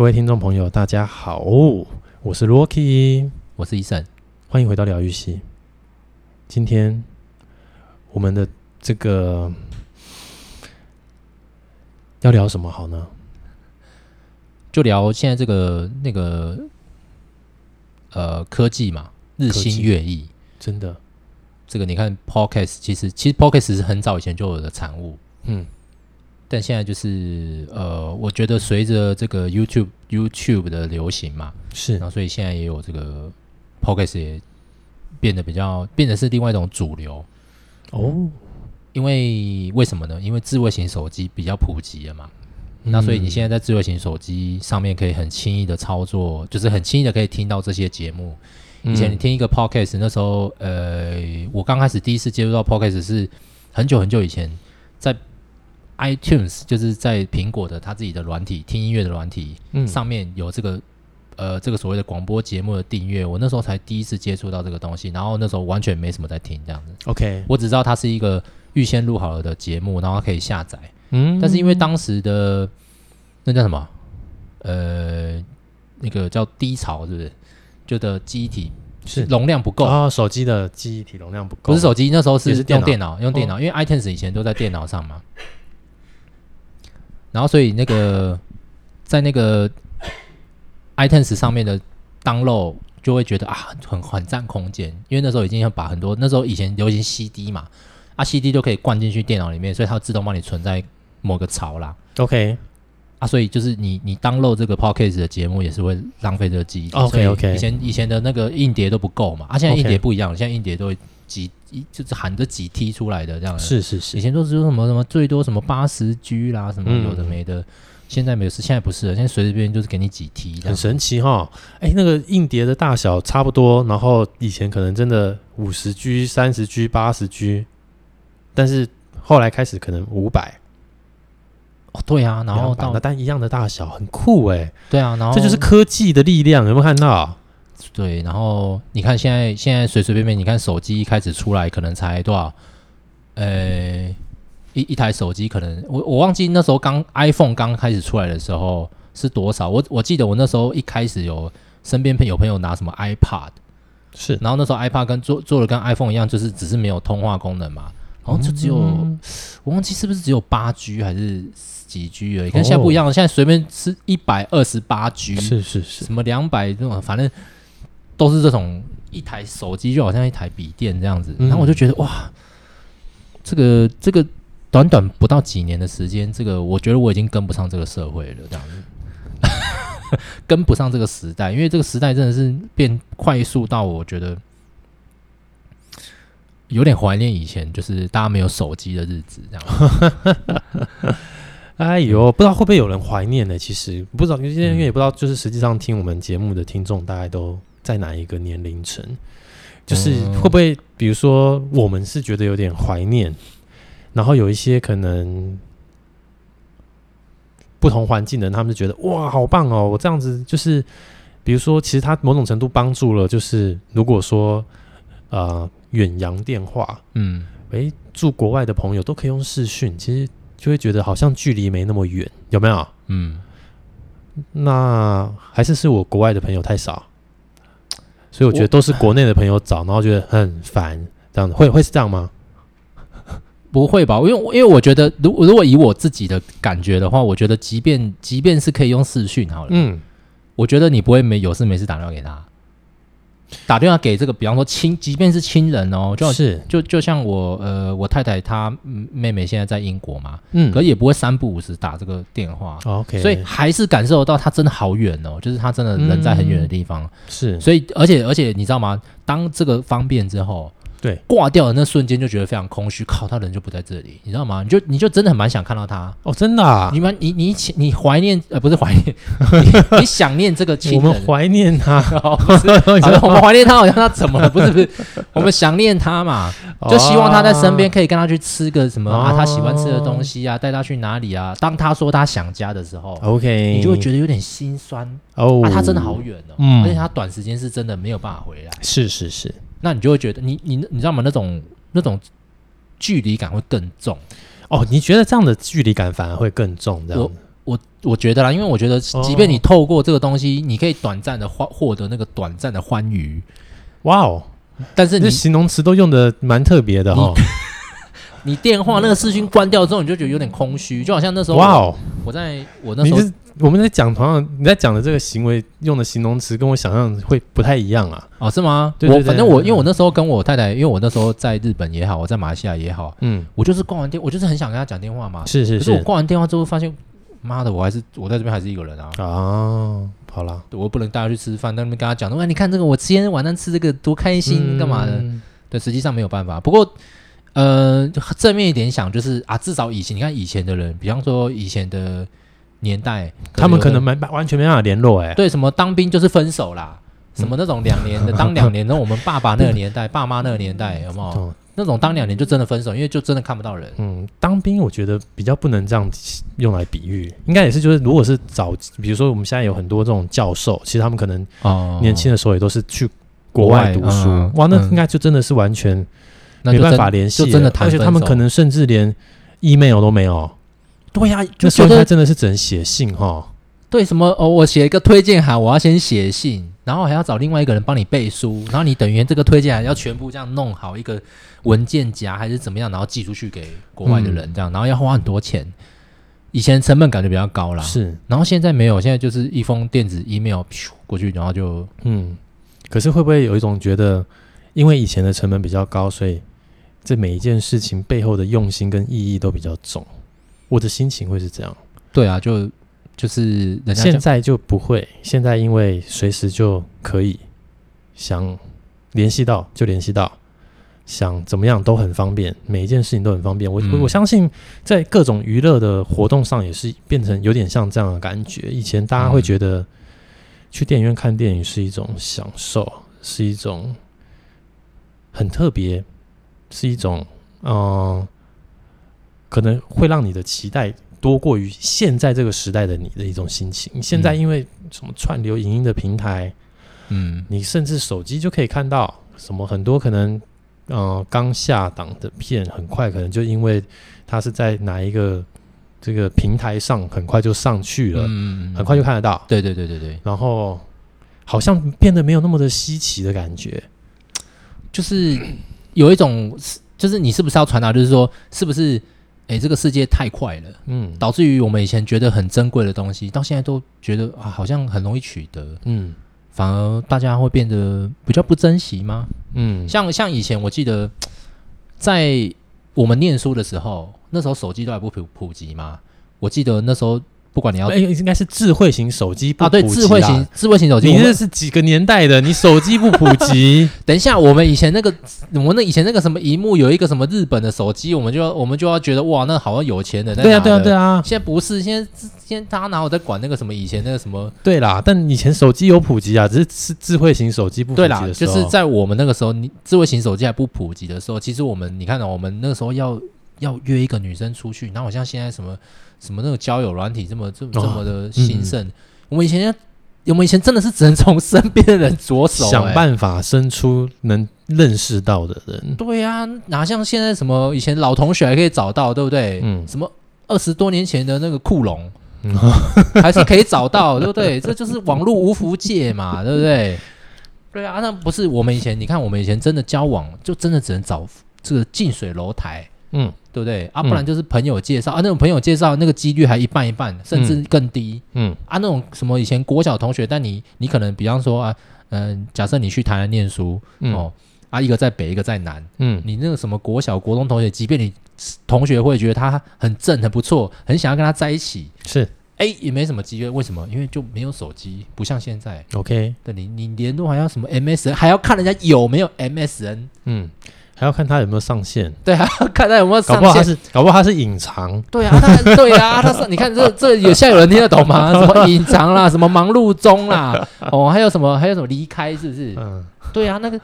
各位听众朋友，大家好，我是 Rocky，我是 Eason，欢迎回到疗愈系。今天我们的这个要聊什么好呢？就聊现在这个那个呃科技嘛，日新月异，真的。这个你看，Podcast 其实其实 Podcast 是很早以前就有的产物，嗯。但现在就是呃，我觉得随着这个 YouTube YouTube 的流行嘛，是，然后所以现在也有这个 Podcast 也变得比较变得是另外一种主流哦。因为为什么呢？因为智慧型手机比较普及了嘛，嗯、那所以你现在在智慧型手机上面可以很轻易的操作，就是很轻易的可以听到这些节目。以前你听一个 Podcast，那时候呃，我刚开始第一次接触到 Podcast 是很久很久以前在。iTunes 就是在苹果的它自己的软体听音乐的软体，嗯，上面有这个呃这个所谓的广播节目的订阅，我那时候才第一次接触到这个东西，然后那时候完全没什么在听这样子。OK，我只知道它是一个预先录好了的节目，然后它可以下载。嗯，但是因为当时的那叫什么？呃那个叫低潮是不是？就的记忆体是。容量不够。啊，手机的记忆体容量不够，不是手机那时候是用电脑用电脑，因为 iTunes 以前都在电脑上嘛。然后，所以那个在那个 iTunes 上面的 download 就会觉得啊，很很占空间，因为那时候已经要把很多那时候以前流行 CD 嘛，啊 CD 就可以灌进去电脑里面，所以它自动帮你存在某个槽啦。OK，啊，所以就是你你 download 这个 Podcast 的节目也是会浪费这个记忆。OK OK，以前以前的那个硬碟都不够嘛，啊，现在硬碟不一样，现在硬碟都会。几一就是喊着几 T 出来的这样的，是是是。以前都是说什么什么最多什么八十 G 啦，什么有的没的，嗯、现在没有，是现在不是了，现在随随便便就是给你几 T，很神奇哈。哎、欸，那个硬碟的大小差不多，然后以前可能真的五十 G、三十 G、八十 G，但是后来开始可能五百。哦，对啊，然后到但一样的大小，很酷哎、欸。对啊，然后这就是科技的力量，有没有看到？对，然后你看现在现在随随便便，你看手机一开始出来可能才多少？呃，一一台手机可能我我忘记那时候刚 iPhone 刚开始出来的时候是多少？我我记得我那时候一开始有身边朋有朋友拿什么 iPad，是，然后那时候 iPad 跟做做的跟 iPhone 一样，就是只是没有通话功能嘛，然后就只有、嗯、我忘记是不是只有八 G 还是几 G 而已，跟现在不一样，现在随便是一百二十八 G，是是是，什么两百这种，反正。都是这种一台手机就好像一台笔电这样子，然后我就觉得哇，这个这个短短不到几年的时间，这个我觉得我已经跟不上这个社会了，这样子 跟不上这个时代，因为这个时代真的是变快速到我觉得有点怀念以前，就是大家没有手机的日子这样。哎呦，不知道会不会有人怀念呢？其实不知道，因为因为也不知道，就是实际上听我们节目的听众大概都。在哪一个年龄层？就是会不会，比如说，我们是觉得有点怀念，然后有一些可能不同环境的人，他们就觉得哇，好棒哦！我这样子就是，比如说，其实他某种程度帮助了，就是如果说呃远洋电话，嗯，诶，住国外的朋友都可以用视讯，其实就会觉得好像距离没那么远，有没有？嗯，那还是是我国外的朋友太少。所以我觉得都是国内的朋友找，然后觉得很烦，这样子会会是这样吗？不会吧？因为因为我觉得，如如果以我自己的感觉的话，我觉得即便即便是可以用视讯好了，嗯，我觉得你不会没有事没事打电话给他。打电话给这个，比方说亲，即便是亲人哦，就是。就就像我呃，我太太她妹妹现在在英国嘛，嗯，可也不会三不五时打这个电话，OK，所以还是感受到她真的好远哦，就是她真的人在很远的地方，嗯、是，所以而且而且你知道吗？当这个方便之后。对，挂掉的那瞬间就觉得非常空虚，靠，他人就不在这里，你知道吗？你就你就真的很蛮想看到他。哦，真的啊！你们你你你怀念呃不是怀念，你，你想念这个亲人，我们怀念他，我们怀念他，好像他怎么了？不是不是，我们想念他嘛，就希望他在身边，可以跟他去吃个什么啊，他喜欢吃的东西啊，带他去哪里啊？当他说他想家的时候，OK，你就会觉得有点心酸。哦，啊，他真的好远哦，嗯，而且他短时间是真的没有办法回来，是是是。那你就会觉得你，你你你知道吗？那种那种距离感会更重哦。你觉得这样的距离感反而会更重？这样我我我觉得啦，因为我觉得，即便你透过这个东西，你可以短暂的获获得那个短暂的欢愉。哇哦！但是你这形容词都用的蛮特别的哈。你电话那个视讯关掉之后，你就觉得有点空虚，就好像那时候哇哦，我在我那时候。我们在讲同样，你在讲的这个行为用的形容词，跟我想象会不太一样啊。哦，是吗？对对对，我反正我因为我那时候跟我太太，因为我那时候在日本也好，我在马来西亚也好，嗯，我就是挂完电，我就是很想跟他讲电话嘛。是是是。可是我挂完电话之后发现，妈的，我还是我在这边还是一个人啊。啊，好啦，我不能带他去吃饭，在那边跟他讲，哎，你看这个，我今天晚上吃这个多开心，干嘛的？嗯、对，实际上没有办法。不过，呃，正面一点想，就是啊，至少以前你看以前的人，比方说以前的。年代，他们可能没完全没办法联络哎、欸。对，什么当兵就是分手啦，什么那种两年的 当两年的，我们爸爸那个年代、爸妈那个年代有没有？那种当两年就真的分手，因为就真的看不到人。嗯，当兵我觉得比较不能这样用来比喻，应该也是就是，如果是早，比如说我们现在有很多这种教授，其实他们可能年轻的时候也都是去国外读书，嗯、哇，那应该就真的是完全没办法联系，就真的，而且他们可能甚至连 email 都没有。对呀、啊，那时候他真的是只能写信哈。对，什么哦？我写一个推荐函，我要先写信，然后还要找另外一个人帮你背书，然后你等于这个推荐函要全部这样弄好一个文件夹还是怎么样，然后寄出去给国外的人这样，嗯、然后要花很多钱。以前成本感觉比较高啦，是，然后现在没有，现在就是一封电子 email 过去，然后就嗯。可是会不会有一种觉得，因为以前的成本比较高，所以这每一件事情背后的用心跟意义都比较重？我的心情会是这样，对啊，就就是人家现在就不会，现在因为随时就可以想联系到就联系到，想怎么样都很方便，每一件事情都很方便。我、嗯、我相信在各种娱乐的活动上也是变成有点像这样的感觉。以前大家会觉得去电影院看电影是一种享受，是一种很特别，是一种嗯。呃可能会让你的期待多过于现在这个时代的你的一种心情。现在因为什么串流影音的平台，嗯，你甚至手机就可以看到什么很多可能，呃，刚下档的片，很快可能就因为它是在哪一个这个平台上，很快就上去了，嗯，很快就看得到。对对对对对。然后好像变得没有那么的稀奇的感觉，就是有一种，就是你是不是要传达，就是说是不是？哎，这个世界太快了，嗯，导致于我们以前觉得很珍贵的东西，到现在都觉得啊，好像很容易取得，嗯，反而大家会变得比较不珍惜吗？嗯，像像以前，我记得在我们念书的时候，那时候手机都还不普普及嘛，我记得那时候。不管你要，哎，应该是智慧型手机不普及啊，对，智慧型智慧型手机，你这是几个年代的？你手机不普及？等一下，我们以前那个，我们那以前那个什么荧幕有一个什么日本的手机，我们就要我们就要觉得哇，那好像有钱的。对啊，对啊，对啊。现在不是，现在现在大家哪有在管那个什么以前那个什么？对啦，但以前手机有普及啊，只是是智慧型手机不普及的时候。对啦，就是在我们那个时候，你智慧型手机还不普及的时候，其实我们你看到我们那个时候要要约一个女生出去，然后好像现在什么。什么那个交友软体这么这么这么的兴盛？我们以前，我们以前真的是只能从身边的人着手，欸，想办法伸出能认识到的人。对呀，啊，哪像现在什么以前老同学还可以找到，对不对？嗯，什么二十多年前的那个酷龙，嗯、还是可以找到，对不对？这就是网络无福界嘛，对不对？对啊，那不是我们以前，你看我们以前真的交往，就真的只能找这个近水楼台。嗯，对不对啊？不然就是朋友介绍、嗯、啊，那种朋友介绍那个几率还一半一半，甚至更低。嗯，嗯啊，那种什么以前国小同学，但你你可能比方说啊，嗯、呃，假设你去台南念书，嗯、哦，啊，一个在北，一个在南，嗯，你那个什么国小国中同学，即便你同学会觉得他很正很不错，很想要跟他在一起，是，哎，也没什么机会。为什么？因为就没有手机，不像现在。OK，对你你联络还要什么 MSN，还要看人家有没有 MSN。嗯。还要看他有没有上线，对啊，看他有没有上线，搞不好他是，搞不好他是隐藏，对啊，他对啊，他是，你看这这有现在有人听得懂吗？什么隐藏啦，什么忙碌中啦，哦，还有什么，还有什么离开，是不是？嗯，对啊，那个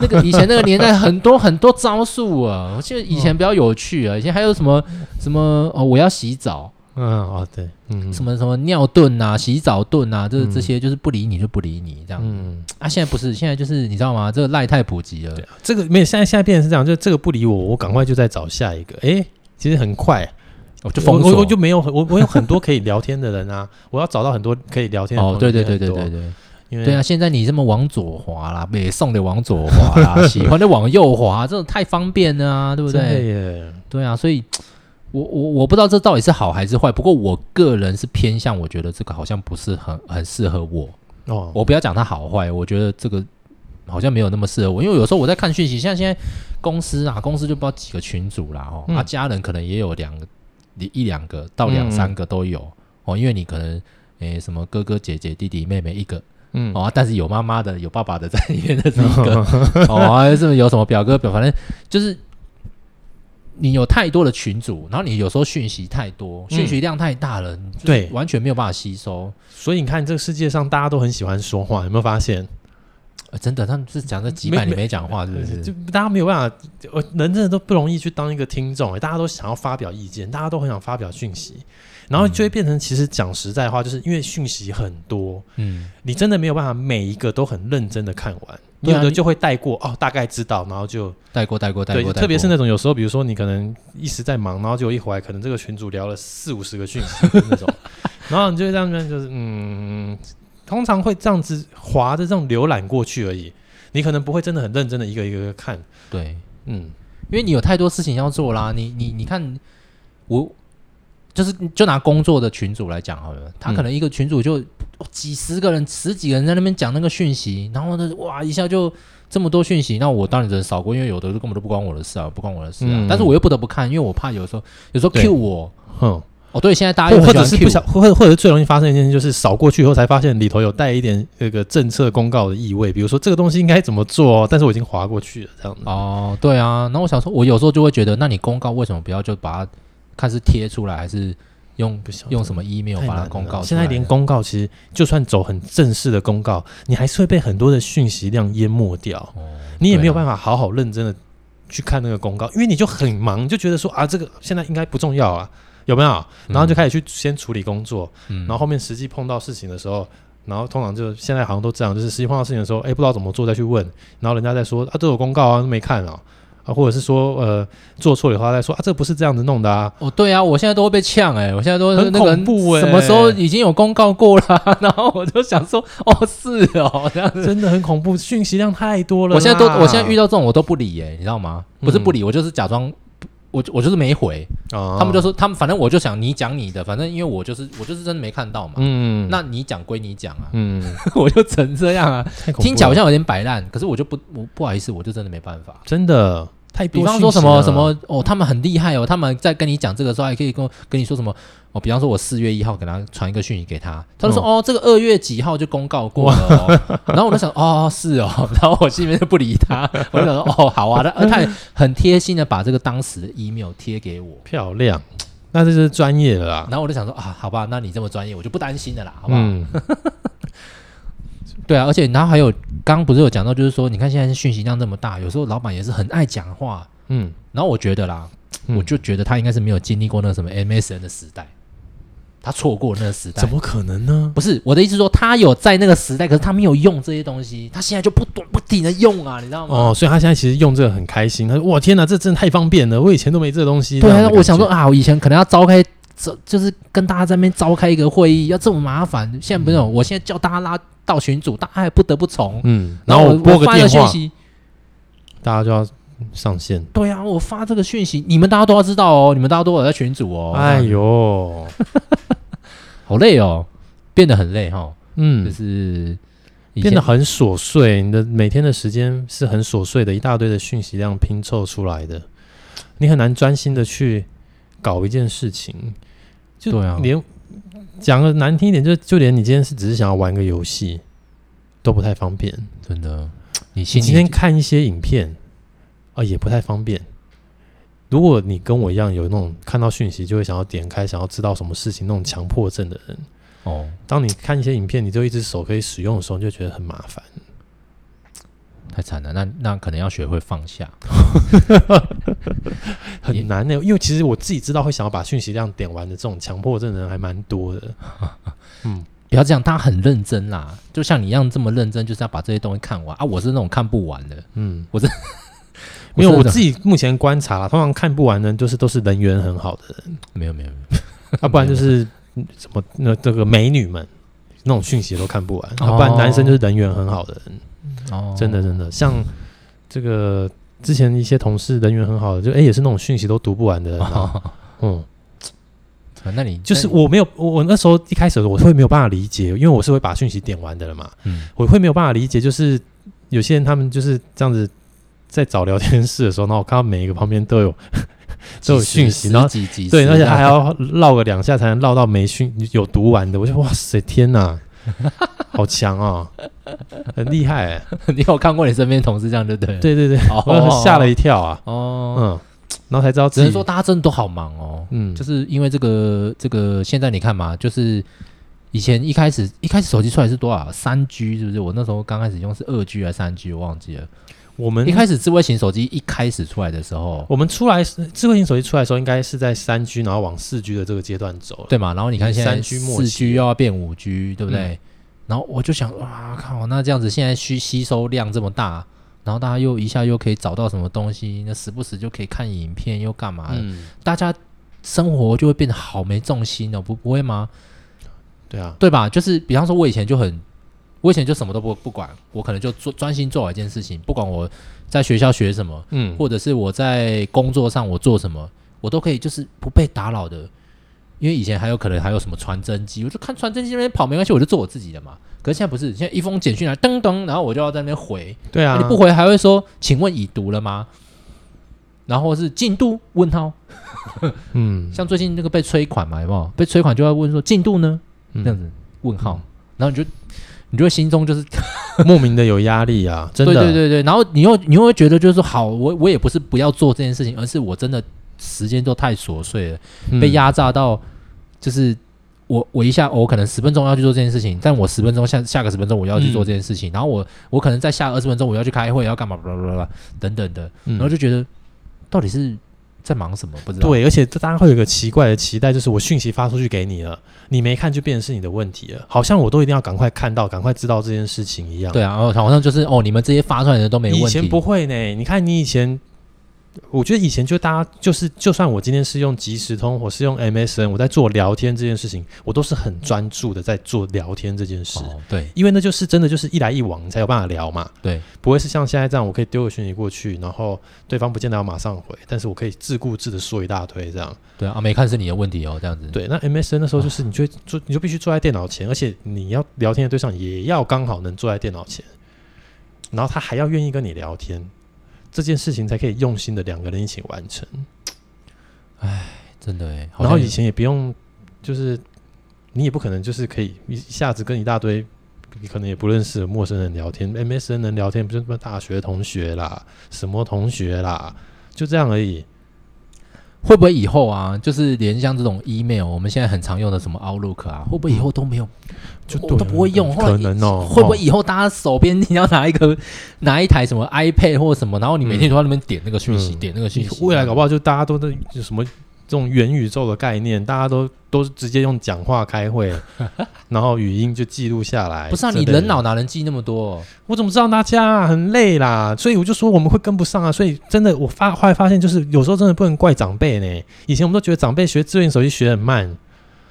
那个以前那个年代很多很多招数啊，我记得以前比较有趣啊，以前还有什么什么哦，我要洗澡。嗯哦对，嗯，什么什么尿遁啊，洗澡遁啊，这这些就是不理你就不理你这样。嗯啊，现在不是，现在就是你知道吗？这个赖太普及了。对啊，这个没有，现在现在变成是这样，就这个不理我，我赶快就再找下一个。哎，其实很快，我就封锁，我我就没有我我有很多可以聊天的人啊，我要找到很多可以聊天的哦，对对对对对对，因为对啊，现在你这么往左滑啦，北宋的往左滑啦，喜欢的往右滑，这种太方便了啊，对不对？对，对啊，所以我我我不知道这到底是好还是坏，不过我个人是偏向，我觉得这个好像不是很很适合我哦，我不要讲它好坏，我觉得这个。好像没有那么适合我，因为有时候我在看讯息，像现在公司啊，公司就不知道几个群组啦，哦，嗯、啊，家人可能也有两个，一两个到两三个都有、嗯、哦，因为你可能诶、欸、什么哥哥姐姐弟弟妹妹一个，嗯，哦，但是有妈妈的有爸爸的在里面的是一个，嗯、哦，还是有什么表哥表，反正就是你有太多的群组，然后你有时候讯息太多，讯息量太大了，对、嗯，完全没有办法吸收，所以你看这个世界上大家都很喜欢说话，有没有发现？呃、真的，他们是讲这几百年没讲话，是不是？就大家没有办法，人真的都不容易去当一个听众、欸。大家都想要发表意见，大家都很想发表讯息，然后就会变成，其实讲实在话，就是因为讯息很多，嗯，你真的没有办法每一个都很认真的看完，有的就会带过哦，大概知道，然后就带过带过带过。特别是那种有时候，比如说你可能一时在忙，然后就一回来，可能这个群主聊了四五十个讯息那种，然后你就会这样，就是嗯。通常会这样子滑着这种浏览过去而已，你可能不会真的很认真的一个一个一个看。对，嗯，因为你有太多事情要做啦。你你你看，我就是就拿工作的群组来讲好了，他可能一个群组就几十个人、十几个人在那边讲那个讯息，然后呢，哇，一下就这么多讯息，那我当然只能扫过，因为有的根本都不关我的事啊，不关我的事啊。嗯、但是我又不得不看，因为我怕有时候有时候 cue 我，哼。哦，对，现在大家又或者是不想，或或者是最容易发生一件事，就是扫过去以后才发现里头有带一点那个政策公告的意味，比如说这个东西应该怎么做，但是我已经划过去了，这样子。哦，对啊，那我想说，我有时候就会觉得，那你公告为什么不要就把它看是贴出来，还是用用什么 email 把它公告？现在连公告其实就算走很正式的公告，你还是会被很多的讯息量淹没掉，哦，你也没有办法好好认真的去看那个公告，因为你就很忙，就觉得说啊，这个现在应该不重要啊。有没有？然后就开始去先处理工作，嗯、然后后面实际碰到事情的时候，然后通常就现在好像都这样，就是实际碰到事情的时候，哎，不知道怎么做再去问，然后人家再说啊，这有公告啊，都没看啊，啊，或者是说呃做错的话再说啊，这不是这样子弄的啊。哦，对啊，我现在都会被呛哎、欸，我现在都很恐怖哎、欸，什么时候已经有公告过了？然后我就想说，哦，是哦，这样子真的很恐怖，讯息量太多了。我现在都，我现在遇到这种我都不理哎、欸，你知道吗？不是不理，嗯、我就是假装。我我就是没回，哦、他们就说他们反正我就想你讲你的，反正因为我就是我就是真的没看到嘛。嗯，那你讲归你讲啊。嗯，我就成这样啊。听起来好像有点摆烂，可是我就不我不好意思，我就真的没办法。真的太多。比方说什么什么哦，他们很厉害哦，他们在跟你讲这个时候还可以跟跟你说什么哦。比方说我四月一号给他传一个讯息给他，他就说、嗯、哦这个二月几号就公告过了、哦。然后我就想哦是哦，然后我心里面就不理他，我就想说哦好啊，他他也很贴心的把这个当时的 email 贴给我，漂亮，那这是专业的啦。然后我就想说啊好吧，那你这么专业，我就不担心的啦，好不好？嗯、对啊，而且然后还有刚刚不是有讲到，就是说你看现在讯息量这么大，有时候老板也是很爱讲话，嗯，然后我觉得啦，嗯、我就觉得他应该是没有经历过那个什么 MSN 的时代。他错过那个时代，怎么可能呢？不是我的意思说，说他有在那个时代，可是他没有用这些东西，他现在就不断不停的用啊，你知道吗？哦，所以他现在其实用这个很开心。他说：“哇，天哪，这真的太方便了！我以前都没这个东西。”对啊，我想说啊，我以前可能要召开，就是跟大家在那边召开一个会议，要这么麻烦。现在不用，我现在叫大家拉到群组，大家还不得不从。嗯，然后我拨个电话，大家就要。上线对啊，我发这个讯息，你们大家都要知道哦，你们大家都有在群组哦。哎呦，好累哦，变得很累哈、哦。嗯，就是变得很琐碎，你的每天的时间是很琐碎的，一大堆的讯息量拼凑出来的，你很难专心的去搞一件事情。就对啊，连讲个难听一点，就就连你今天是只是想要玩个游戏，都不太方便。真的，你今天看一些影片。啊，也不太方便。如果你跟我一样有那种看到讯息就会想要点开、想要知道什么事情那种强迫症的人，哦，当你看一些影片，你就一只手可以使用的时候，你就觉得很麻烦，太惨了。那那可能要学会放下，很难的。因为其实我自己知道会想要把讯息量点完的这种强迫症的人还蛮多的。嗯，不要这样，他很认真啦，就像你一样这么认真，就是要把这些东西看完啊。我是那种看不完的，嗯，我是。没有我自己目前观察，通常看不完的，就是都是人缘很好的人。没有没有没有，要、啊、不然就是什么那这个美女们那种讯息都看不完，要、哦啊、不然男生就是人缘很好的人。哦，真的真的，像这个之前一些同事人缘很好的，就哎、欸、也是那种讯息都读不完的人。哦、嗯。那你就是我没有我我那时候一开始我会没有办法理解，因为我是会把讯息点完的了嘛。嗯，我会没有办法理解，就是有些人他们就是这样子在找聊天室的时候，然后我看到每一个旁边都有 都有讯息，然后对，而且他还要绕个两下才能绕到没讯有读完的。我就哇塞，天哪，好强哦，很厉害、欸！你有看过你身边同事这样对不对？对对对，我吓了一跳啊。哦，嗯。然后才知道，只能说大家真的都好忙哦。嗯，就是因为这个这个，现在你看嘛，就是以前一开始一开始手机出来是多少？三 G 是不是？我那时候刚开始用是二 G 还是三 G？我忘记了。我们一开始智慧型手机一开始出来的时候，我们出来智慧型手机出来的时候，应该是在三 G，然后往四 G 的这个阶段走，对嘛？然后你看现在四 G 又要变五 G，对不对？嗯、然后我就想，哇靠，那这样子现在需吸收量这么大。然后大家又一下又可以找到什么东西，那时不时就可以看影片，又干嘛的？嗯、大家生活就会变得好没重心哦，不不会吗？对啊，对吧？就是比方说，我以前就很，我以前就什么都不不管，我可能就做专心做好一件事情，不管我在学校学什么，嗯，或者是我在工作上我做什么，我都可以就是不被打扰的。因为以前还有可能还有什么传真机，我就看传真机那边跑没关系，我就做我自己的嘛。可是现在不是，现在一封简讯来噔噔，然后我就要在那边回。对啊，你不回还会说，请问已读了吗？然后是进度问号。嗯，像最近那个被催款嘛，有没有？被催款就要问说进度呢？这样子问号，然后你就你就会心中就是 莫名的有压力啊，真的。对对对对，然后你又你又会觉得就是说好，我我也不是不要做这件事情，而是我真的。时间都太琐碎了，被压榨到，就是我我一下我可能十分钟要去做这件事情，但我十分钟下下个十分钟我要去做这件事情，嗯、然后我我可能再下二十分钟我要去开会要干嘛巴拉巴拉等等的，然后就觉得到底是在忙什么？不知道。对，而且大家会有一个奇怪的期待，就是我讯息发出去给你了，你没看就变成是你的问题了，好像我都一定要赶快看到，赶快知道这件事情一样。对啊，然后好像就是哦，你们这些发出来的都没问题。以前不会呢，你看你以前。我觉得以前就大家就是，就算我今天是用即时通，我是用 MSN，我在做聊天这件事情，我都是很专注的在做聊天这件事。哦、对，因为那就是真的就是一来一往，你才有办法聊嘛。对，不会是像现在这样，我可以丢个讯息过去，然后对方不见得要马上回，但是我可以自顾自的说一大堆这样。对啊，没看是你的问题哦，这样子。对，那 MSN 那时候就是，你就坐，你就必须坐在电脑前，而且你要聊天的对象也要刚好能坐在电脑前，然后他还要愿意跟你聊天。这件事情才可以用心的两个人一起完成。哎，真的哎。然后以前也不用，就是你也不可能就是可以一下子跟一大堆你可能也不认识的陌生人聊天。MSN 能聊天，不是什么大学同学啦，什么同学啦，就这样而已。会不会以后啊，就是连像这种 email，我们现在很常用的什么 Outlook 啊，会不会以后都没有，就都不会用？可能哦。会不会以后大家手边你要拿一个 拿一台什么 iPad 或者什么，然后你每天都在那边点那个讯息，点那个讯息？未来搞不好就大家都在什么？这种元宇宙的概念，大家都都是直接用讲话开会，然后语音就记录下来。不是啊，你人脑哪能记那么多？我怎么知道大家啊？很累啦，所以我就说我们会跟不上啊。所以真的，我发后来发现，就是有时候真的不能怪长辈呢。以前我们都觉得长辈学智能手机学很慢，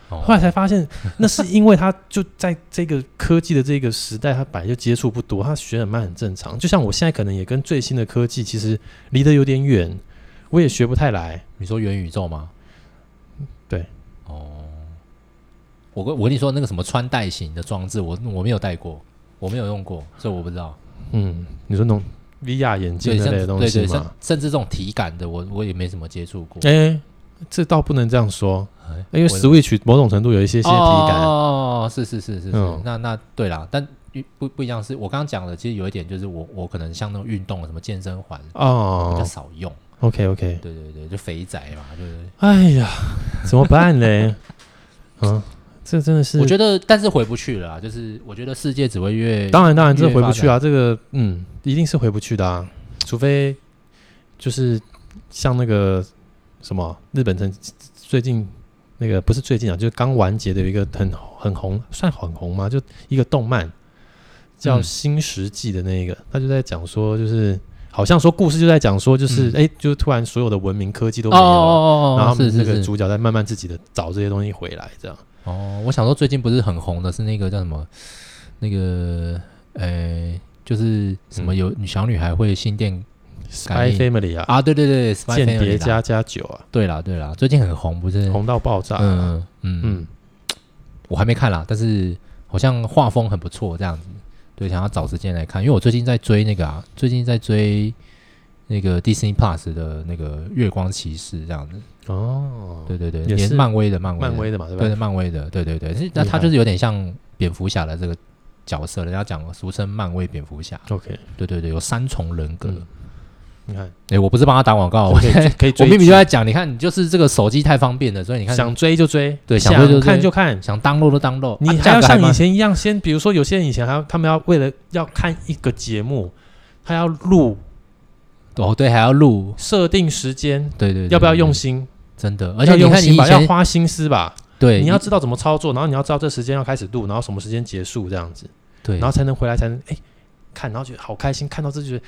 后来才发现，那是因为他就在这个科技的这个时代，他本来就接触不多，他学很慢很正常。就像我现在可能也跟最新的科技其实离得有点远。我也学不太来。你说元宇宙吗？对，哦，我跟我跟你说那个什么穿戴型的装置，我我没有戴过，我没有用过，所以我不知道。嗯，你说那种 VR 眼镜之类的东西吗？对对，甚甚至这种体感的，我我也没什么接触过。哎、欸，这倒不能这样说，欸、因为 Switch 某种程度有一些些体感。哦，是是是是是，嗯、那那对啦，但不不一样，是我刚刚讲的，其实有一点就是我我可能像那种运动什么健身环哦，比较少用。OK OK，对对对，就肥宅嘛，对不对？哎呀，怎么办呢？嗯，这真的是，我觉得，但是回不去了。就是我觉得世界只会越……当然当然，这回不去啊。这个嗯，一定是回不去的啊。除非就是像那个什么日本曾最近那个不是最近啊，就是刚完结的有一个很很红，算很红吗？就一个动漫叫《新石纪》的那个，他就在讲说就是。好像说故事就在讲说，就是哎、嗯，就突然所有的文明科技都没有了，哦哦哦哦然后那个主角在慢慢自己的找这些东西回来，这样。哦，我想说最近不是很红的是那个叫什么，那个呃，就是什么有小女孩会心电。Spy Family 啊。啊，对对对，间谍加加九啊，对啦对啦，最近很红，不是？红到爆炸，嗯嗯嗯，嗯。我还没看啦，但是好像画风很不错，这样子，对，想要找时间来看，因为我最近在追那个啊，最近在追那个 Disney Plus 的那个月光骑士这样子，哦，对对对，也是漫威的漫威漫威的嘛，对对，漫威的，对对对，那他就是有点像蝙蝠侠的这个角色，人家讲俗称漫威蝙蝠侠，OK，对对对，有三重人格。嗯你看，哎，我不是帮他打广告，我可以可以追。我明明就在讲，你看，你就是这个手机太方便了，所以你看，想追就追，对，想追就看就看，想 download 就 download。你还要像以前一样，先比如说有些人以前还要，他们要为了要看一个节目，他要录，哦对，还要录，设定时间，对对，要不要用心？真的，而且用心吧，要花心思吧，对，你要知道怎么操作，然后你要知道这时间要开始录，然后什么时间结束这样子，对，然后才能回来才能哎看，然后觉得好开心，看到这就觉得。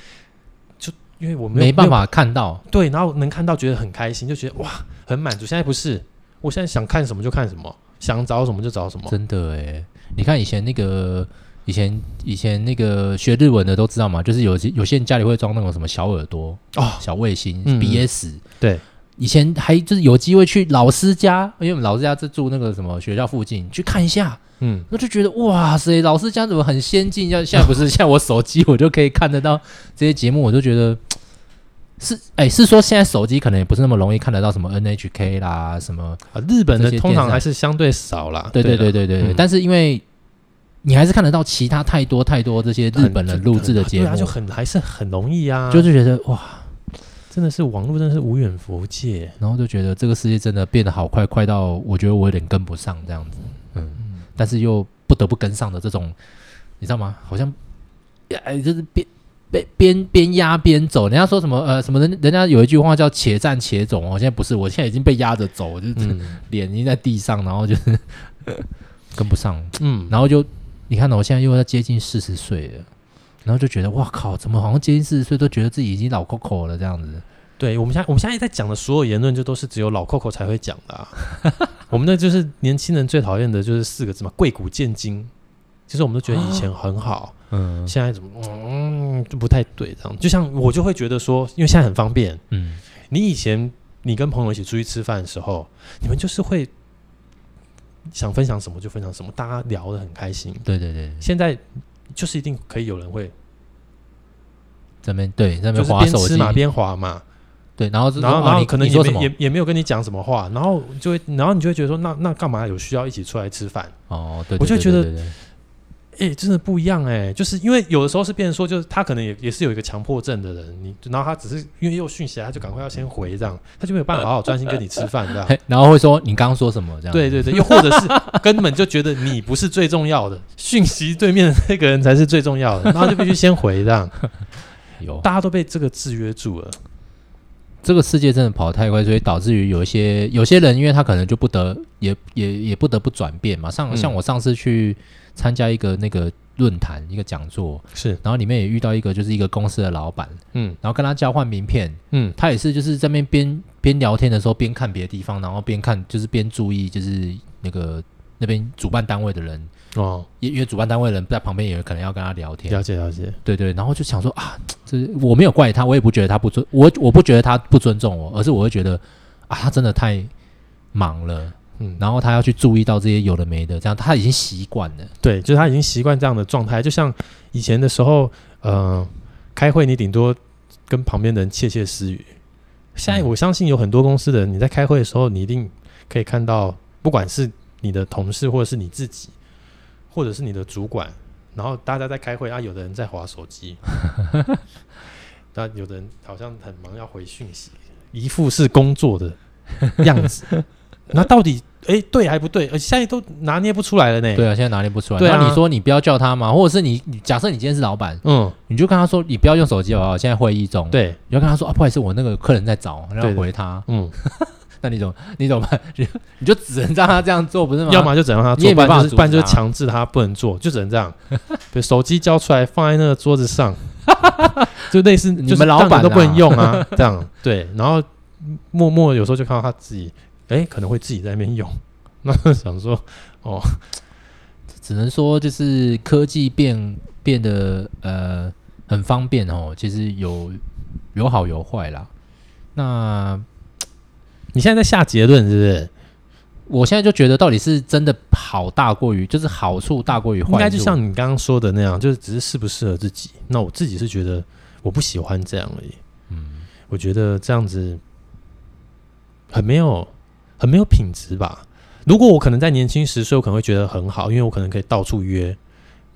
因为我没办法看到，对，然后能看到觉得很开心，就觉得哇，很满足。现在不是，我现在想看什么就看什么，想找什么就找什么。真的哎，你看以前那个，以前以前那个学日文的都知道嘛，就是有些有些人家里会装那种什么小耳朵哦，小卫星、嗯、BS。对，以前还就是有机会去老师家，因为我们老师家是住那个什么学校附近，去看一下。嗯，那就觉得哇塞，老师家怎么很先进？像现在不是 像我手机，我就可以看得到这些节目，我就觉得是哎、欸，是说现在手机可能也不是那么容易看得到什么 NHK 啦，什么啊，日本的通常还是相对少啦。对对对对对对，嗯、但是因为你还是看得到其他太多太多这些日本人录制的节目，对啊，就很还是很容易啊，就是觉得哇，真的是网络真的是无远弗届，然后就觉得这个世界真的变得好快，快到我觉得我有点跟不上这样子，嗯。但是又不得不跟上的这种，你知道吗？好像，哎，就是边边边边压边走。人家说什么呃什么人？人家有一句话叫“且战且走”我。现在不是，我现在已经被压着走，就是脸已经在地上，然后就是跟不上。嗯，然后就你看到我现在又要接近四十岁了，然后就觉得哇靠，怎么好像接近四十岁都觉得自己已经老 Coco 了这样子。对我们现在我们现在在讲的所有言论，就都是只有老 Coco 才会讲的啊。我们那就是年轻人最讨厌的就是四个字嘛，贵古贱今。其实我们都觉得以前很好，嗯，现在怎么嗯就不太对这样。就像我就会觉得说，因为现在很方便，嗯，你以前你跟朋友一起出去吃饭的时候，你们就是会想分享什么就分享什么，大家聊得很开心。对对对，现在就是一定可以有人会在那边对在那边滑手机，边吃嘛边滑嘛。对，然后然后然后可能也没也也没有跟你讲什么话，然后就会然后你就会觉得说，那那干嘛有需要一起出来吃饭？哦，对，我就觉得，哎，真的不一样哎，就是因为有的时候是变成说，就是他可能也也是有一个强迫症的人，你然后他只是因为又讯息，他就赶快要先回这样，他就没有办法好好专心跟你吃饭这样，然后会说你刚刚说什么这样？对对对，又或者是根本就觉得你不是最重要的，讯息对面的那个人才是最重要的，然后就必须先回这样，有大家都被这个制约住了。这个世界真的跑得太快，所以导致于有一些有些人，因为他可能就不得也也也不得不转变嘛。上像我上次去参加一个那个论坛一个讲座，是，然后里面也遇到一个就是一个公司的老板，嗯，然后跟他交换名片，嗯，他也是就是在那边边边聊天的时候边看别的地方，然后边看就是边注意就是那个那边主办单位的人。哦，因因为主办单位的人在旁边，也可能要跟他聊天。了解了解，对对，然后就想说啊，这我没有怪他，我也不觉得他不尊我，我不觉得他不尊重我，而是我会觉得啊，他真的太忙了，嗯，然后他要去注意到这些有的没的，这样他已经习惯了。对，就是他已经习惯这样的状态，就像以前的时候，呃，开会你顶多跟旁边的人窃窃私语。现在我相信有很多公司的人，你在开会的时候，你一定可以看到，不管是你的同事或者是你自己。或者是你的主管，然后大家在开会啊，有的人在划手机，那有的人好像很忙要回讯息，一副是工作的样子。那到底哎、欸、对还不对？而现在都拿捏不出来了呢。对啊，现在拿捏不出来。对啊，你说你不要叫他嘛，或者是你你假设你今天是老板，嗯，你就跟他说你不要用手机好不好？现在会议中，对，你就跟他说啊，不好意思，我那个客人在找，然后回他，嗯。那你怎么你怎么办？你 你就只能让他这样做，不是吗？要么就只能让他做，办法，不然就是强制他不能做，就只能这样。对，手机交出来放在那个桌子上，就类似你们老板都不能用啊，这样对。然后默默有时候就看到他自己，哎，可能会自己在那边用，那想说哦，只能说就是科技变变得呃很方便哦，其实有有好有坏啦。那你现在在下结论是不是？我现在就觉得，到底是真的好大过于，就是好处大过于坏处。应该就像你刚刚说的那样，就是只是适不适合自己。那我自己是觉得我不喜欢这样而已。嗯，我觉得这样子很没有很没有品质吧。如果我可能在年轻时，所以我可能会觉得很好，因为我可能可以到处约，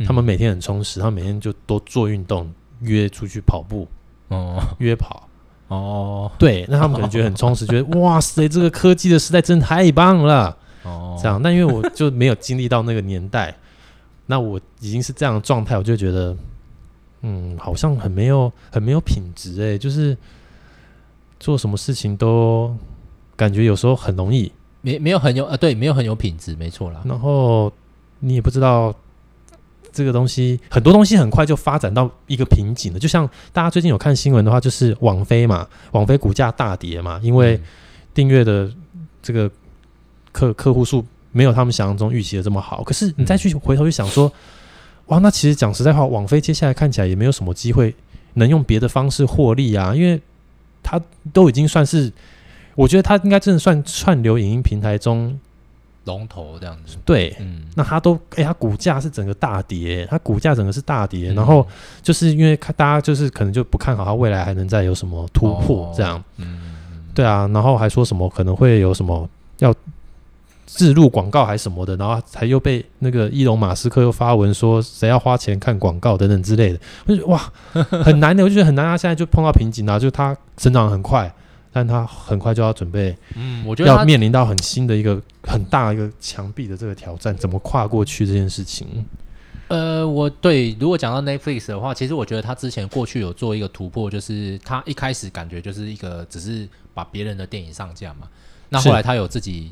他们每天很充实，他们每天就多做运动，约出去跑步，哦，约跑。哦，对，那他们可能觉得很充实，觉得哇塞，这个科技的时代真的太棒了。哦，这样，那因为我就没有经历到那个年代，那我已经是这样的状态，我就觉得，嗯，好像很没有很没有品质哎，就是做什么事情都感觉有时候很容易，没没有很有啊，对，没有很有品质，没错啦。然后你也不知道。这个东西很多东西很快就发展到一个瓶颈了，就像大家最近有看新闻的话，就是网飞嘛，网飞股价大跌嘛，因为订阅的这个客客户数没有他们想象中预期的这么好。可是你再去回头去想说，哇，那其实讲实在话，网飞接下来看起来也没有什么机会能用别的方式获利啊，因为它都已经算是，我觉得它应该真的算串流影音平台中。龙头这样子，对，嗯，那它都，哎、欸，它股价是整个大跌，它股价整个是大跌，嗯、然后就是因为看大家就是可能就不看好它未来还能再有什么突破这样，哦、嗯，对啊，然后还说什么可能会有什么要置入广告还是什么的，然后才又被那个伊隆马斯克又发文说谁要花钱看广告等等之类的，我就哇，很难的，我就觉得很难，他现在就碰到瓶颈了，就它成长很快。但他很快就要准备，嗯，我觉得要面临到很新的一个很大一个墙壁的这个挑战，怎么跨过去这件事情？呃，我对，如果讲到 Netflix 的话，其实我觉得他之前过去有做一个突破，就是他一开始感觉就是一个只是把别人的电影上架嘛，那后来他有自己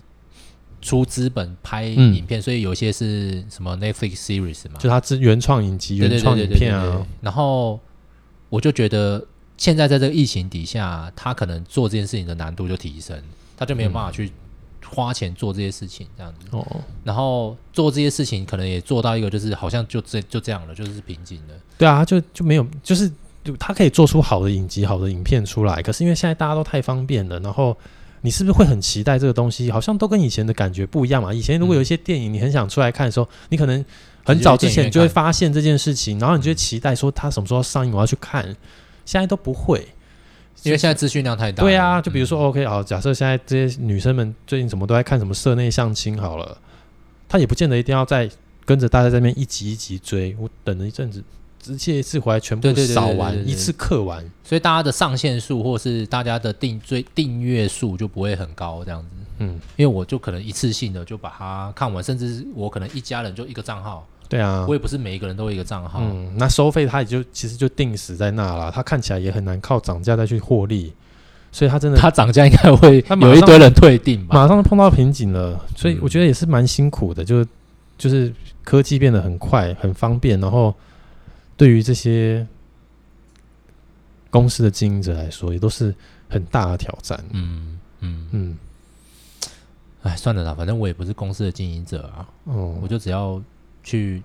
出资本拍影片，所以有些是什么 Netflix series 嘛，就他自原创影集、原创影片啊，然后我就觉得。现在在这个疫情底下，他可能做这件事情的难度就提升，他就没有办法去花钱做这些事情，这样子。哦。然后做这些事情，可能也做到一个，就是好像就这就这样了，就是瓶颈了。对啊，就就没有，就是就他可以做出好的影集、好的影片出来。可是因为现在大家都太方便了，然后你是不是会很期待这个东西？好像都跟以前的感觉不一样嘛。以前如果有一些电影你很想出来看的时候，你可能很早之前就会发现这件事情，然后你就会期待说他什么时候上映，我要去看。现在都不会，因为现在资讯量太大。对啊，就比如说，OK，好，假设现在这些女生们最近怎么都在看什么社内相亲，好了，她也不见得一定要再跟着大家在那边一集一集追。我等了一阵子，直接一次回来全部扫完，一次刻完，所以大家的上线数或是大家的订追订阅数就不会很高，这样子。嗯，因为我就可能一次性的就把它看完，甚至我可能一家人就一个账号。对啊，我也不是每一个人都有一个账号。嗯，那收费它也就其实就定死在那了，它看起来也很难靠涨价再去获利，所以它真的它涨价应该会有一堆人退订吧，马上就碰到瓶颈了，所以我觉得也是蛮辛苦的，就是就是科技变得很快很方便，然后对于这些公司的经营者来说，也都是很大的挑战。嗯嗯嗯，哎，算了啦，反正我也不是公司的经营者啊，哦，我就只要。去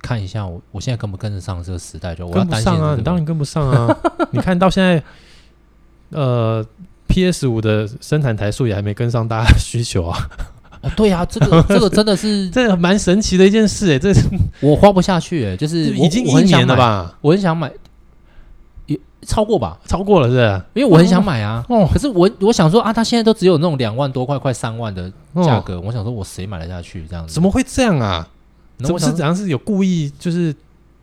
看一下我，我现在跟不跟得上这个时代？就我要担心跟不上啊，你当然跟不上啊！你看到现在，呃，PS 五的生产台数也还没跟上大家的需求啊！啊对啊，这个 这个真的是 这蛮神奇的一件事哎、欸，这是我花不下去哎、欸，就是已经一年了吧？我很想买，也超过吧？超过了是，是？因为我很想买啊！哦，可是我我想说啊，他现在都只有那种两万多块、快三万的价格，哦、我想说我谁买得下去这样子？怎么会这样啊？怎么是怎样是有故意就是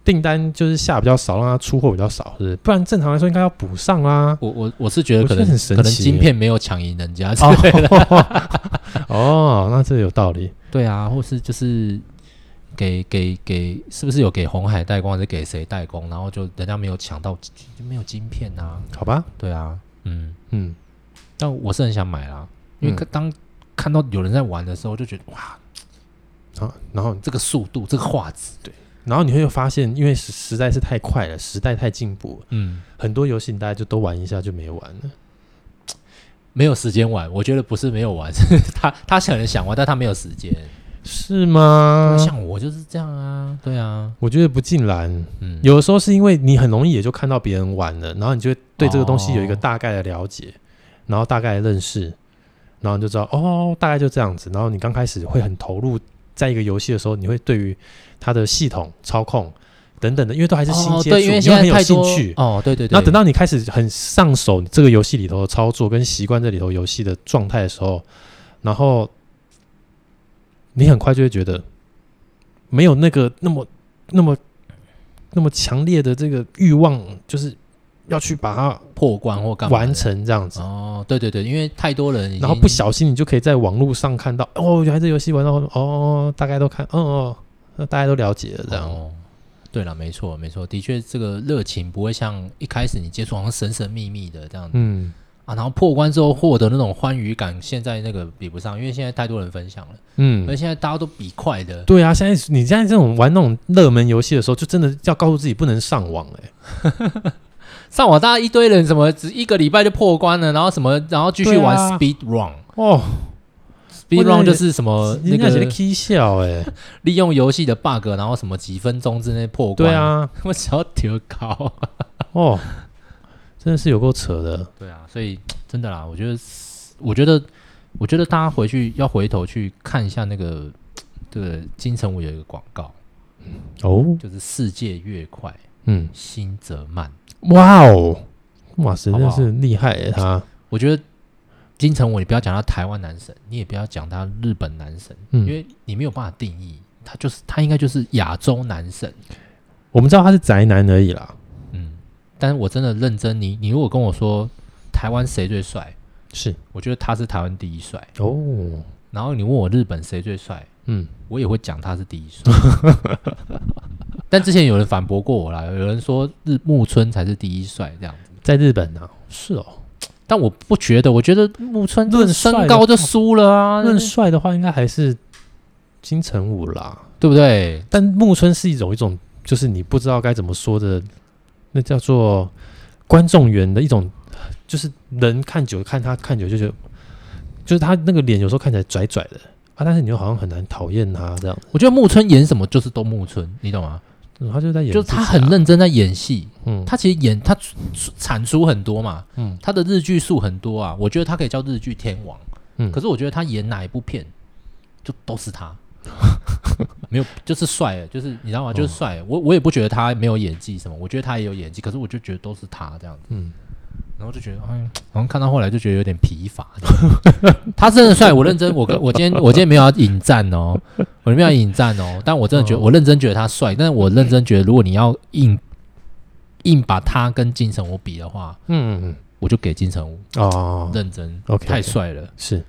订单就是下比较少，让他出货比较少，是不是？不然正常来说应该要补上啦。我我我是觉得可能很神奇，可能晶片没有抢赢人家之类的。哦，那这有道理。对啊，或是就是给给给，是不是有给红海代工，还是给谁代工？然后就人家没有抢到，就没有晶片啊？好吧。对啊，嗯嗯。但我是很想买啦，因为当看到有人在玩的时候，就觉得哇。啊，然后这个速度，这个画质，对，然后你会发现，因为实实在是太快了，时代太进步，嗯，很多游戏你大家就都玩一下就没玩了，没有时间玩。我觉得不是没有玩，是 他他可能想玩，但他没有时间，是吗？像我就是这样啊，对啊，我觉得不尽然，嗯，有的时候是因为你很容易也就看到别人玩了，然后你就会对这个东西有一个大概的了解，哦、然后大概的认识。然后你就知道哦，大概就这样子。然后你刚开始会很投入在一个游戏的时候，你会对于它的系统操控等等的，因为都还是新接触，哦、因为你会很有兴趣哦。对对对。那等到你开始很上手这个游戏里头的操作，跟习惯这里头游戏的状态的时候，然后你很快就会觉得没有那个那么那么那么强烈的这个欲望，就是。要去把它破关或干嘛完成这样子。哦，对对对，因为太多人，然后不小心你就可以在网络上看到哦，原来这游戏玩到哦，大概都看，哦哦，那大家都了解了这样。哦，对了，没错没错，的确这个热情不会像一开始你接触好像神神秘秘的这样子，嗯。啊，然后破关之后获得那种欢愉感，现在那个比不上，因为现在太多人分享了，嗯，而现在大家都比快的，对啊，现在你现在这种玩那种热门游戏的时候，就真的要告诉自己不能上网哎、欸。上网大家一堆人，什么只一个礼拜就破关了，然后什么，然后继续玩 speed run 哦，speed run 就是什么那个 K 笑哎，利用游戏的 bug，然后什么几分钟之内破关，对啊，我只要调高。哦，真的是有够扯的，对啊，所以真的啦，我觉得，我觉得，我觉得大家回去要回头去看一下那个这个金城武有一个广告，哦，就是世界越快，嗯，新泽曼。哇哦，哇塞，真的是厉害耶！他，我觉得金城武，你不要讲他台湾男神，你也不要讲他日本男神，嗯，因为你没有办法定义他，就是他应该就是亚洲男神。我们知道他是宅男而已啦，嗯，但是我真的认真，你你如果跟我说台湾谁最帅，是我觉得他是台湾第一帅哦。然后你问我日本谁最帅，嗯，我也会讲他是第一帅。但之前有人反驳过我啦，有人说日木村才是第一帅这样子，在日本呢、啊？是哦，但我不觉得，我觉得木村论身高就输了啊。论帅的话，应该还是金城武啦，对不对？但木村是一种一种，就是你不知道该怎么说的，那叫做观众缘的一种，就是人看久看他看久就觉得，就是他那个脸有时候看起来拽拽的啊，但是你又好像很难讨厌他这样。我觉得木村演什么就是都木村，你懂吗？嗯、他就在演，就是他很认真在演戏。嗯，他其实演他产出很多嘛。嗯，他的日剧数很多啊。我觉得他可以叫日剧天王。嗯，可是我觉得他演哪一部片，就都是他。没有，就是帅，就是你知道吗？就是帅。我我也不觉得他没有演技什么，我觉得他也有演技。可是我就觉得都是他这样子。嗯。然后就觉得，哎，好像看到后来就觉得有点疲乏。他真的帅，我认真，我跟我今天我今天没有要引战哦，我没有要引战哦。但我真的觉得，我认真觉得他帅。但是我认真觉得，如果你要硬硬把他跟金城武比的话，嗯嗯，我就给金城武哦，认真，OK，太帅了，是，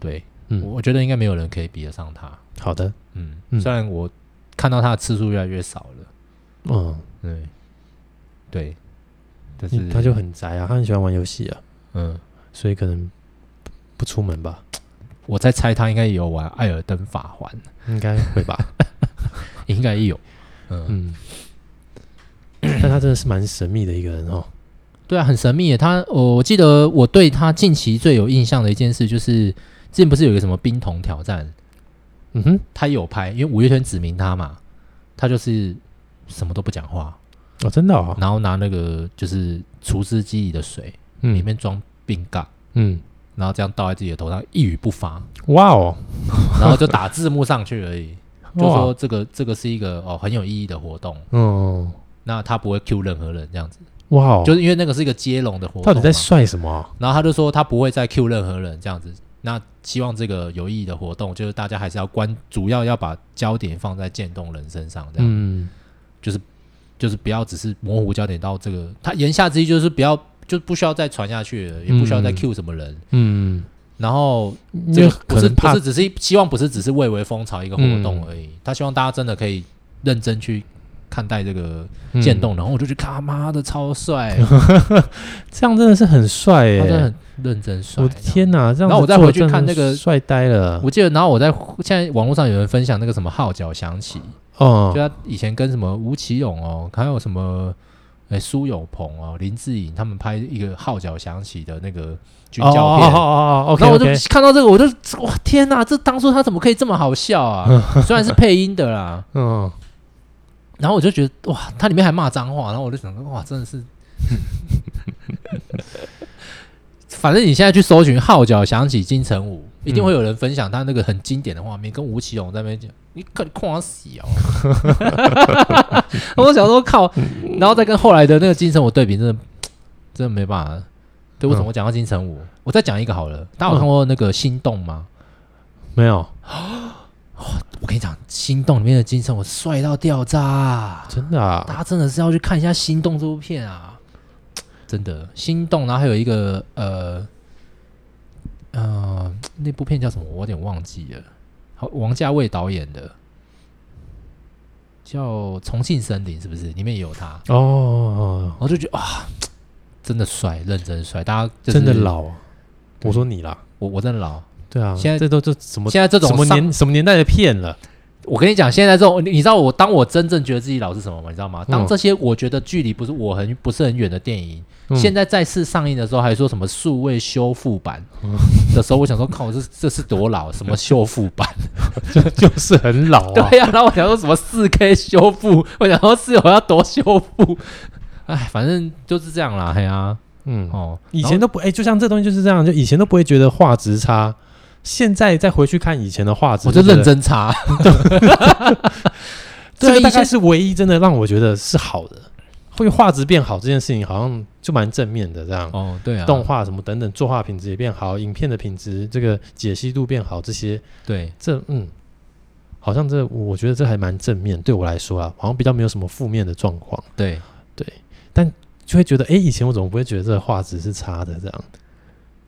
对，嗯，我觉得应该没有人可以比得上他。好的，嗯，虽然我看到他的次数越来越少了，嗯，对，对。是他就很宅啊，他很喜欢玩游戏啊，嗯，所以可能不出门吧。我在猜他应该也有玩《艾尔登法环》，应该会吧，应该有，嗯，嗯但他真的是蛮神秘的一个人哦。对啊，很神秘。他，我记得我对他近期最有印象的一件事，就是之前不是有一个什么冰桶挑战？嗯哼，他有拍，因为五月天指名他嘛，他就是什么都不讲话。哦，真的哦！然后拿那个就是厨师机里的水，嗯，里面装冰嘎，嗯，然后这样倒在自己的头上，一语不发。哇哦！然后就打字幕上去而已，就说这个这个是一个哦很有意义的活动。嗯，那他不会 Q 任何人这样子。哇哦！就是因为那个是一个接龙的活动。到底在帅什么？然后他就说他不会再 Q 任何人这样子。那希望这个有意义的活动，就是大家还是要关，主要要把焦点放在渐冻人身上，这样。嗯，就是。就是不要只是模糊焦点到这个，他言下之意就是不要，就不需要再传下去也不需要再 cue 什么人。嗯，然后这个不是不是只是希望不是只是蔚为风潮一个活动而已，嗯、他希望大家真的可以认真去看待这个渐冻，嗯、然后我就去看他妈的超帅，这样真的是很帅耶，他真的很认真帅。我的天哪，这样然后我再回去看那个帅呆了。我记得，然后我在现在网络上有人分享那个什么号角响起。哦，就他以前跟什么吴奇隆哦，还有什么哎苏有朋哦、林志颖他们拍一个号角响起的那个军教片，哦哦哦哦，然后我就看到这个，我就哇天哪，这当初他怎么可以这么好笑啊？虽然是配音的啦，嗯，然后我就觉得哇，他里面还骂脏话，然后我就想说哇，真的是。反正你现在去搜寻“号角响起金城武”，一定会有人分享他那个很经典的画面，跟吴奇隆在那边讲：“你可狂死哦！” 我想说靠，然后再跟后来的那个金城武对比，真的真的没办法。对，为什么我讲到金城武？我再讲一个好了。大家有看过那个《心动》吗？没有。我跟你讲，《心动》里面的金城武帅到掉渣，真的啊！大家真的是要去看一下《心动》这部片啊！真的心动，然后还有一个呃呃，那部片叫什么？我有点忘记了。好，王家卫导演的，叫《重庆森林》，是不是？里面也有他哦，哦。我就觉得啊，真的帅，认真帅。大家、就是、真的老，我说你啦，我我真的老。对啊，现在这都这什么？现在这种什么年什么年代的片了？我跟你讲，现在这种，你知道我当我真正觉得自己老是什么吗？你知道吗？当这些我觉得距离不是我很不是很远的电影。嗯、现在再次上映的时候，还说什么数位修复版的时候，我想说，靠，这这是多老？什么修复版？就就是很老啊。对呀、啊，然后我想说什么四 K 修复？我想说是我要多修复？哎，反正就是这样啦。嘿啊，嗯哦，以前都不哎、欸，就像这东西就是这样，就以前都不会觉得画质差，现在再回去看以前的画质，我就认真查。这个大概是唯一真的让我觉得是好的。会画质变好这件事情好像就蛮正面的，这样。哦，对啊，动画什么等等，作画品质也变好，影片的品质，这个解析度变好，这些对，这嗯，好像这我觉得这还蛮正面，对我来说啊，好像比较没有什么负面的状况，对。对，但就会觉得，哎，以前我怎么不会觉得这个画质是差的？这样，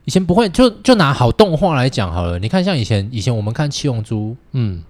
以前不会，就就拿好动画来讲好了，你看像以前以前我们看七龙珠，嗯，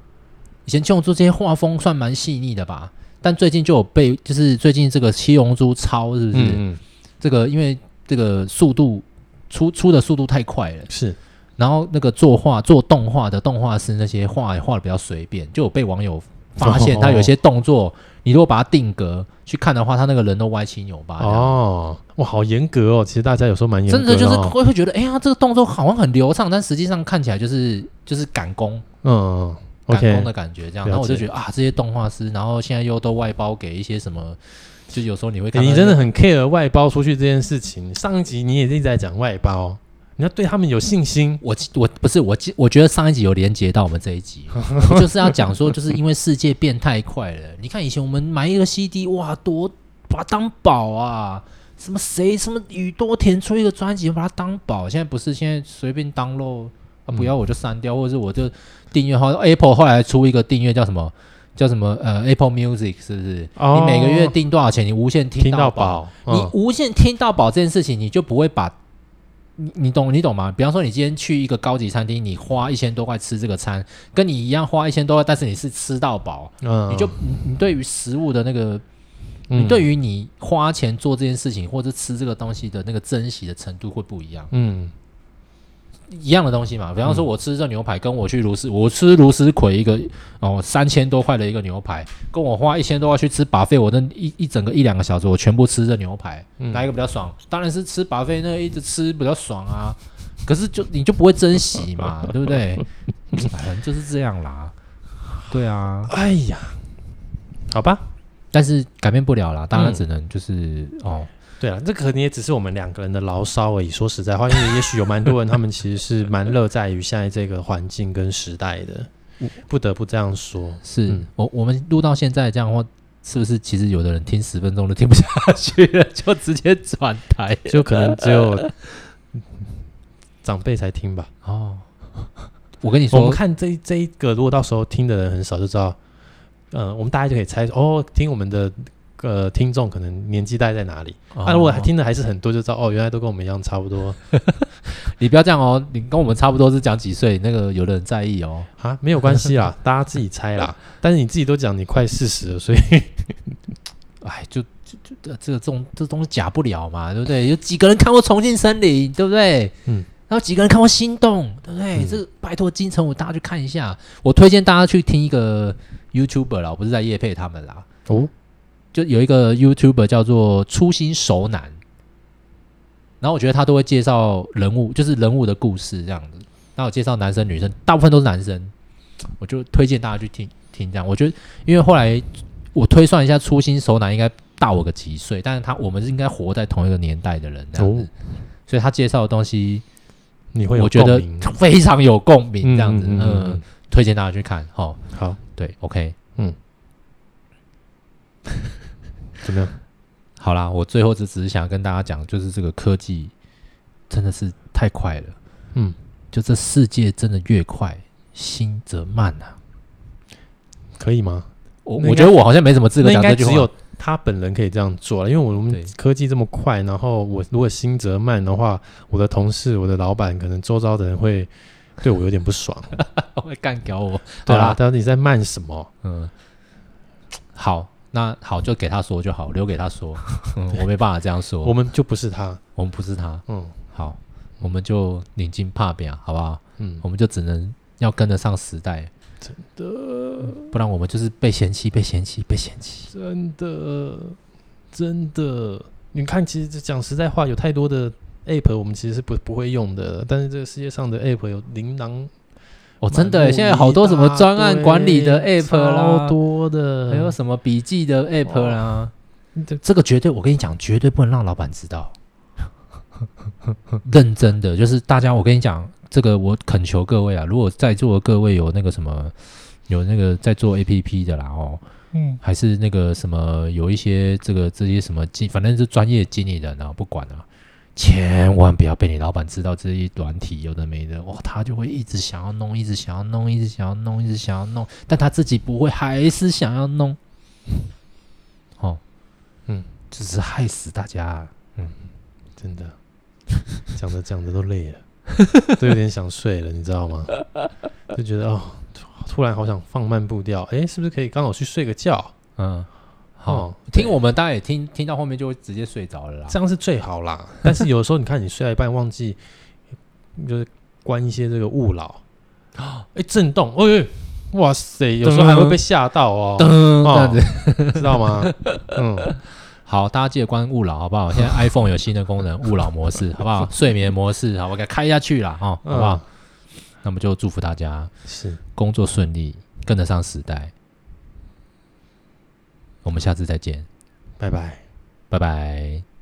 以前七龙珠这些画风算蛮细腻的吧。但最近就有被，就是最近这个《七龙珠超》是不是？嗯，这个因为这个速度出出的速度太快了，是。然后那个作画做动画的动画师那些画也画的比较随便，就有被网友发现他有些动作，哦、你如果把它定格去看的话，他那个人都歪七扭八。哦，哇，好严格哦！其实大家有时候蛮严格的，真的就是会会觉得，哎呀，这个动作好像很流畅，但实际上看起来就是就是赶工。嗯。赶工的感觉，这样，然后我就觉得啊，这些动画师，然后现在又都外包给一些什么，就有时候你会看，你真的很 care 外包出去这件事情。上一集你也一直在讲外包，你要对他们有信心。我我不是我，我觉得上一集有连接到我们这一集，就是要讲说，就是因为世界变太快了。你看以前我们买一个 CD，哇，多把它当宝啊，什么谁什么宇多田出一个专辑，把它当宝。现在不是，现在随便 download。啊，不要我就删掉，嗯、或者是我就订阅。好像 Apple 后来出一个订阅叫什么？叫什么？呃，Apple Music 是不是？哦、你每个月订多少钱？你无限听到饱。嗯、你无限听到宝这件事情，你就不会把，你你懂你懂吗？比方说，你今天去一个高级餐厅，你花一千多块吃这个餐，跟你一样花一千多块，但是你是吃到饱，嗯、你就你你对于食物的那个，嗯、你对于你花钱做这件事情或者吃这个东西的那个珍惜的程度会不一样。嗯。一样的东西嘛，比方说，我吃这牛排，跟我去卢斯，我吃卢斯葵一个哦三千多块的一个牛排，跟我花一千多块去吃 buffet，我那一一整个一两个小时，我全部吃这牛排，嗯、哪一个比较爽？当然是吃 buffet 那个一直吃比较爽啊。可是就你就不会珍惜嘛，对不对？反正就是这样啦。对啊，哎呀，好吧，但是改变不了啦，当然只能就是、嗯、哦。对啊，这可能也只是我们两个人的牢骚而已。说实在话，因为也许有蛮多人，他们其实是蛮乐在于现在这个环境跟时代的，不得不这样说。是、嗯、我我们录到现在这样的话，是不是其实有的人听十分钟都听不下去了，就直接转台？就可能只有长辈才听吧。哦，我跟你说，我们看这这一个，如果到时候听的人很少，就知道，嗯、呃，我们大家就可以猜哦，听我们的。呃，听众可能年纪大概在哪里？那、哦啊、如果还听的还是很多，就知道哦，原来都跟我们一样差不多。你不要这样哦，你跟我们差不多是讲几岁？那个有的人在意哦。啊，没有关系啦，大家自己猜啦。但是你自己都讲你快四十了，所以，哎，就就就这个这种这东西假不了嘛，对不对？有几个人看过《重庆森林》，对不对？嗯。然后几个人看过心动，对不对？嗯、这个拜托金城武，大家去看一下。我推荐大家去听一个 YouTuber 啦，我不是在夜配他们啦。哦，就有一个 YouTuber 叫做初心熟男，然后我觉得他都会介绍人物，就是人物的故事这样子。那我介绍男生女生，大部分都是男生，我就推荐大家去听听这样。我觉得，因为后来我推算一下，初心熟男应该大我个几岁，但是他我们是应该活在同一个年代的人这样子，哦、所以他介绍的东西。你会有我觉得非常有共鸣，这样子，嗯，嗯嗯嗯。推荐大家去看，好，好，对，OK，嗯，怎么样？好啦，我最后只只是想跟大家讲，就是这个科技真的是太快了，嗯，就这世界真的越快，心则慢啊，可以吗？我我觉得我好像没什么资格讲这句话。只有他本人可以这样做了，因为我们科技这么快，然后我如果心则慢的话，我的同事、我的老板，可能周遭的人会对我有点不爽，会干掉我。对啊，到底在慢什么？嗯，好，那好，就给他说就好，留给他说。嗯，我没办法这样说，我们就不是他，我们不是他。嗯，好，我们就宁静怕变，好不好？嗯，我们就只能要跟得上时代。真的，不然我们就是被嫌弃，被嫌弃，被嫌弃。真的，真的，你看，其实讲实在话，有太多的 app 我们其实是不不会用的。但是这个世界上的 app 有琳琅哦，真的，现在好多什么专案管理的 app 啦，超多的，还有什么笔记的 app 啦。这这个绝对，我跟你讲，绝对不能让老板知道。认真的，就是大家，我跟你讲。这个我恳求各位啊，如果在座的各位有那个什么，有那个在做 APP 的啦哦，嗯，还是那个什么有一些这个这些什么经，反正是专业经理人啊，不管啊，千万不要被你老板知道这一软体有的没的，哇，他就会一直想要弄，一直想要弄，一直想要弄，一直想要弄，但他自己不会，还是想要弄，哦，嗯，只是害死大家，嗯，真的，讲着讲着都累了。都有点想睡了，你知道吗？就觉得哦，突然好想放慢步调。哎，是不是可以刚好去睡个觉？嗯，好，哦、听我们大家也听听到后面就会直接睡着了啦，这样是最好啦。但是有时候你看你睡到一半忘记，就是关一些这个勿扰啊，哎，震动，哎，哇塞，有时候还会被吓到哦，这样子 知道吗？嗯。好，大家记得关勿扰，好不好？现在 iPhone 有新的功能，勿扰模式，好不好？睡眠模式，好，我给它开下去了，哈，好不好？嗯、那么就祝福大家是工作顺利，跟得上时代。我们下次再见，拜拜，拜拜。